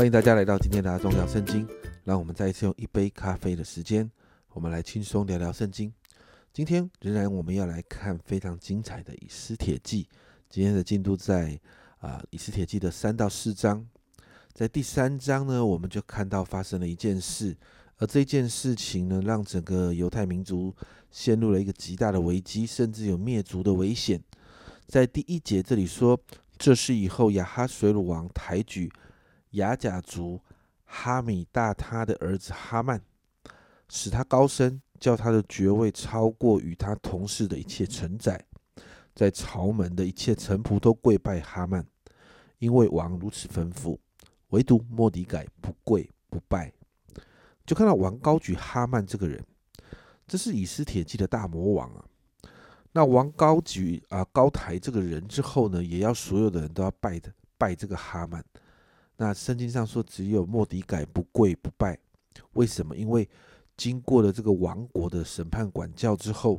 欢迎大家来到今天的重要圣经。让我们再一次用一杯咖啡的时间，我们来轻松聊聊圣经。今天仍然我们要来看非常精彩的以斯帖记。今天的进度在啊以斯帖记的三到四章。在第三章呢，我们就看到发生了一件事，而这件事情呢，让整个犹太民族陷入了一个极大的危机，甚至有灭族的危险。在第一节这里说，这是以后亚哈水鲁王抬举雅甲族哈米大他的儿子哈曼，使他高升，叫他的爵位超过与他同事的一切臣宰，在朝门的一切臣仆都跪拜哈曼，因为王如此吩咐。唯独莫迪改不跪不拜，就看到王高举哈曼这个人，这是以斯帖记的大魔王啊。那王高举啊高抬这个人之后呢，也要所有的人都要拜的拜这个哈曼。那圣经上说只有莫迪改不跪不拜，为什么？因为经过了这个王国的审判管教之后，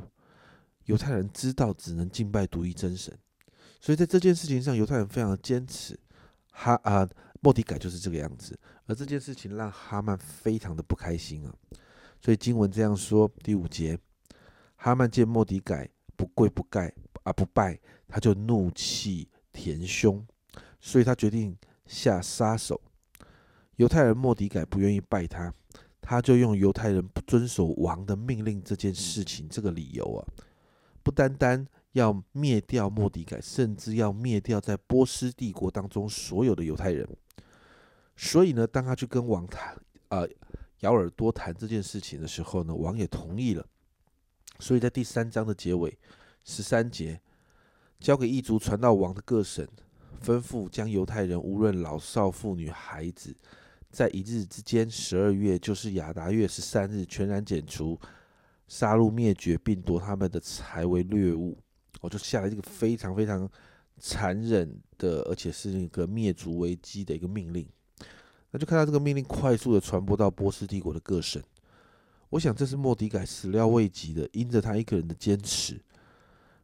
犹太人知道只能敬拜独一真神，所以在这件事情上，犹太人非常的坚持。哈啊。莫迪改就是这个样子，而这件事情让哈曼非常的不开心啊，所以经文这样说：第五节，哈曼见莫迪改不跪不盖啊不拜，他就怒气填胸，所以他决定下杀手。犹太人莫迪改不愿意拜他，他就用犹太人不遵守王的命令这件事情这个理由啊，不单单。要灭掉莫迪改，甚至要灭掉在波斯帝国当中所有的犹太人。所以呢，当他去跟王谈，呃，咬耳朵谈这件事情的时候呢，王也同意了。所以在第三章的结尾十三节，交给异族传到王的各省，吩咐将犹太人无论老少妇女孩子，在一日之间，十二月就是亚达月十三日，全然剪除，杀戮灭绝，并夺他们的财为掠物。我就下了这个非常非常残忍的，而且是一个灭族危机的一个命令。那就看到这个命令快速的传播到波斯帝国的各省。我想这是莫迪改始料未及的，因着他一个人的坚持，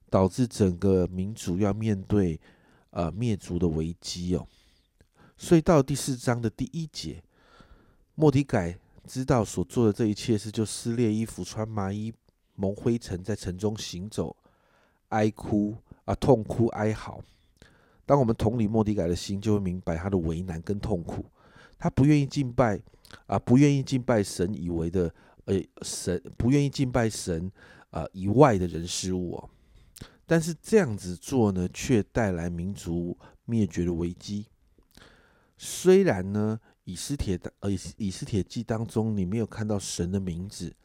导致整个民族要面对呃灭族的危机哦。所以到第四章的第一节，莫迪改知道所做的这一切事，就撕裂衣服，穿麻衣，蒙灰尘，在城中行走。哀哭啊，痛哭哀嚎。当我们同理莫迪改的心，就会明白他的为难跟痛苦。他不愿意敬拜啊，不愿意敬拜神以为的，呃，神不愿意敬拜神啊以外的人事物哦。但是这样子做呢，却带来民族灭绝的危机。虽然呢，以斯帖的呃以斯帖记当中，你没有看到神的名字。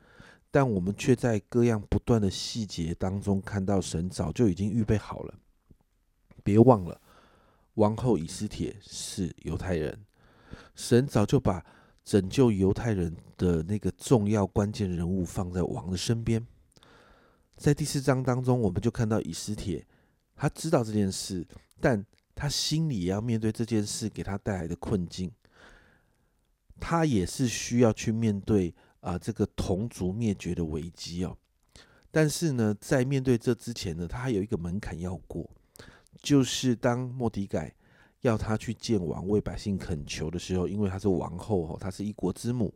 但我们却在各样不断的细节当中看到，神早就已经预备好了。别忘了，王后以斯帖是犹太人，神早就把拯救犹太人的那个重要关键人物放在王的身边。在第四章当中，我们就看到以斯帖，他知道这件事，但他心里也要面对这件事给他带来的困境，他也是需要去面对。啊，这个同族灭绝的危机哦，但是呢，在面对这之前呢，他还有一个门槛要过，就是当莫迪改要他去见王为百姓恳求的时候，因为他是王后哦，他是一国之母。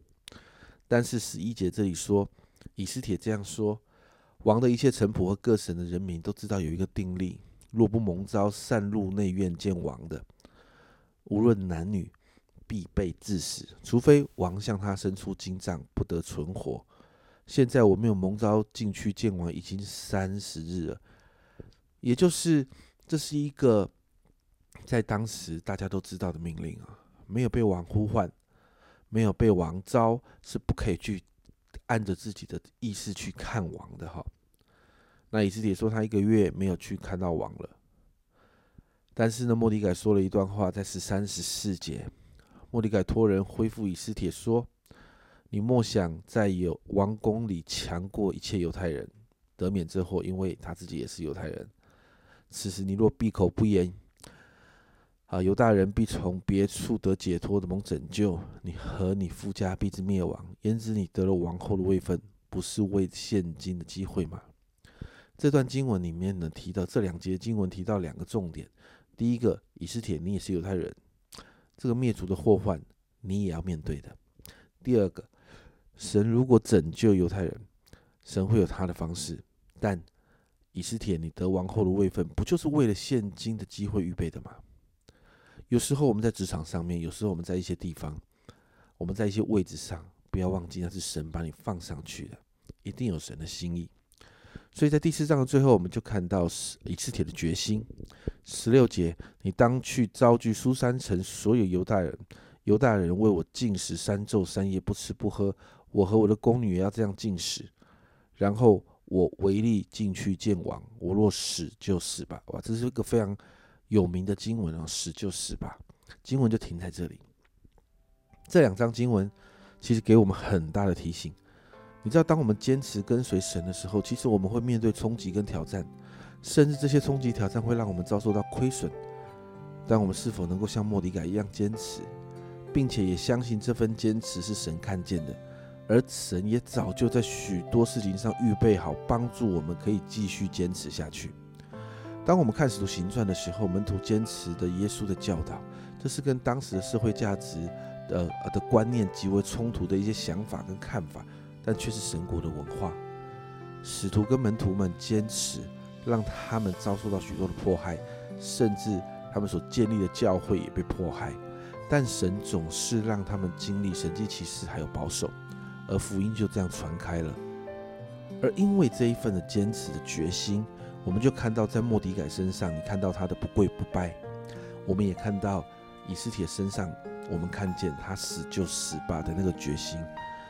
但是十一节这里说，以斯帖这样说：王的一切臣仆和各省的人民都知道有一个定例，若不蒙召擅入内院见王的，无论男女。必被致死，除非王向他伸出金杖，不得存活。现在我没有蒙召进去见王，已经三十日了，也就是这是一个在当时大家都知道的命令啊。没有被王呼唤，没有被王召，是不可以去按着自己的意思去看王的哈。那以斯帖说他一个月没有去看到王了，但是呢，莫迪改说了一段话，在十三十四节。莫迪改托人恢复以斯帖说：“你莫想在有王宫里强过一切犹太人，得免这祸，因为他自己也是犹太人。此时你若闭口不言，啊，犹大人必从别处得解脱的蒙拯救，你和你夫家必之灭亡。焉知你得了王后的位分，不是为现今的机会吗？”这段经文里面呢，提到这两节经文提到两个重点：第一个，以斯帖，你也是犹太人。这个灭族的祸患你也要面对的。第二个，神如果拯救犹太人，神会有他的方式，但以斯帖你得王后的位分，不就是为了现今的机会预备的吗？有时候我们在职场上面，有时候我们在一些地方，我们在一些位置上，不要忘记那是神把你放上去的，一定有神的心意。所以在第四章的最后，我们就看到以斯帖的决心。十六节，你当去召集苏山城所有犹大人，犹大人为我进食三昼三夜，不吃不喝。我和我的宫女也要这样进食。然后我唯力进去见王，我若死就死吧。哇，这是一个非常。有名的经文啊，死就死吧。经文就停在这里。这两章经文其实给我们很大的提醒。你知道，当我们坚持跟随神的时候，其实我们会面对冲击跟挑战，甚至这些冲击挑战会让我们遭受到亏损。但我们是否能够像莫迪改一样坚持，并且也相信这份坚持是神看见的，而神也早就在许多事情上预备好，帮助我们可以继续坚持下去。当我们看使徒行传的时候，门徒坚持的耶稣的教导，这是跟当时的社会价值的的观念极为冲突的一些想法跟看法，但却是神国的文化。使徒跟门徒们坚持，让他们遭受到许多的迫害，甚至他们所建立的教会也被迫害。但神总是让他们经历神迹奇事，还有保守，而福音就这样传开了。而因为这一份的坚持的决心。我们就看到，在莫迪改身上，你看到他的不跪不拜；我们也看到以斯帖身上，我们看见他死就死吧的那个决心。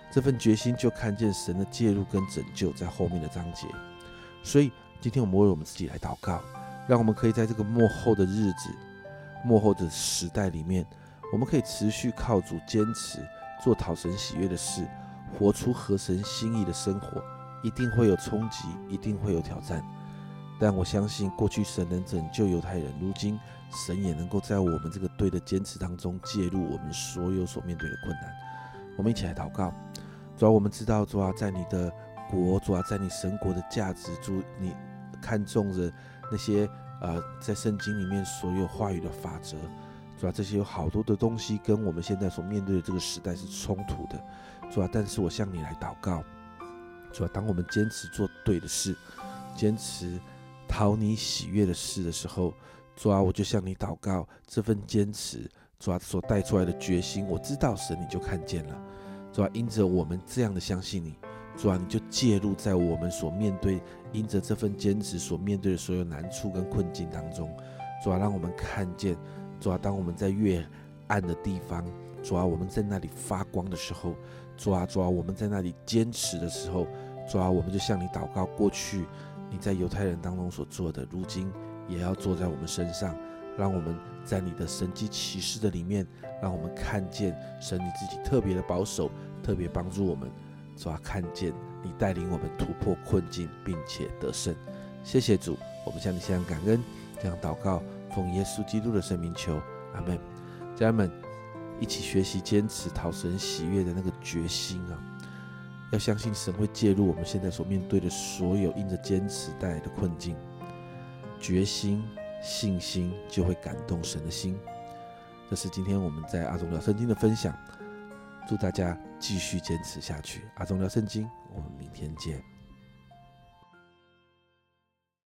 这份决心就看见神的介入跟拯救在后面的章节。所以，今天我们为我们自己来祷告，让我们可以在这个幕后的日子、幕后的时代里面，我们可以持续靠主坚持做讨神喜悦的事，活出合神心意的生活。一定会有冲击，一定会有挑战。但我相信，过去神能拯救犹太人，如今神也能够在我们这个对的坚持当中介入我们所有所面对的困难。我们一起来祷告，主要我们知道，主要在你的国，主要在你神国的价值，主你看重的那些呃，在圣经里面所有话语的法则，主要这些有好多的东西跟我们现在所面对的这个时代是冲突的，主要但是我向你来祷告，主要当我们坚持做对的事，坚持。讨你喜悦的事的时候，主啊，我就向你祷告，这份坚持，主啊所带出来的决心，我知道神你就看见了，主啊，因着我们这样的相信你，主啊，你就介入在我们所面对，因着这份坚持所面对的所有难处跟困境当中，主啊，让我们看见，主啊，当我们在越暗的地方，主啊，我们在那里发光的时候，主啊，主啊，我们在那里坚持的时候，主啊，我们就向你祷告过去。你在犹太人当中所做的，如今也要做在我们身上，让我们在你的神迹启示的里面，让我们看见神你自己特别的保守，特别帮助我们，主要看见你带领我们突破困境，并且得胜。谢谢主，我们向你献上感恩，这样祷告，奉耶稣基督的圣名求，阿门。家人们，一起学习坚持讨神喜悦的那个决心啊！要相信神会介入我们现在所面对的所有因着坚持带来的困境，决心、信心就会感动神的心。这是今天我们在阿忠聊圣经的分享，祝大家继续坚持下去。阿忠聊圣经，我们明天见。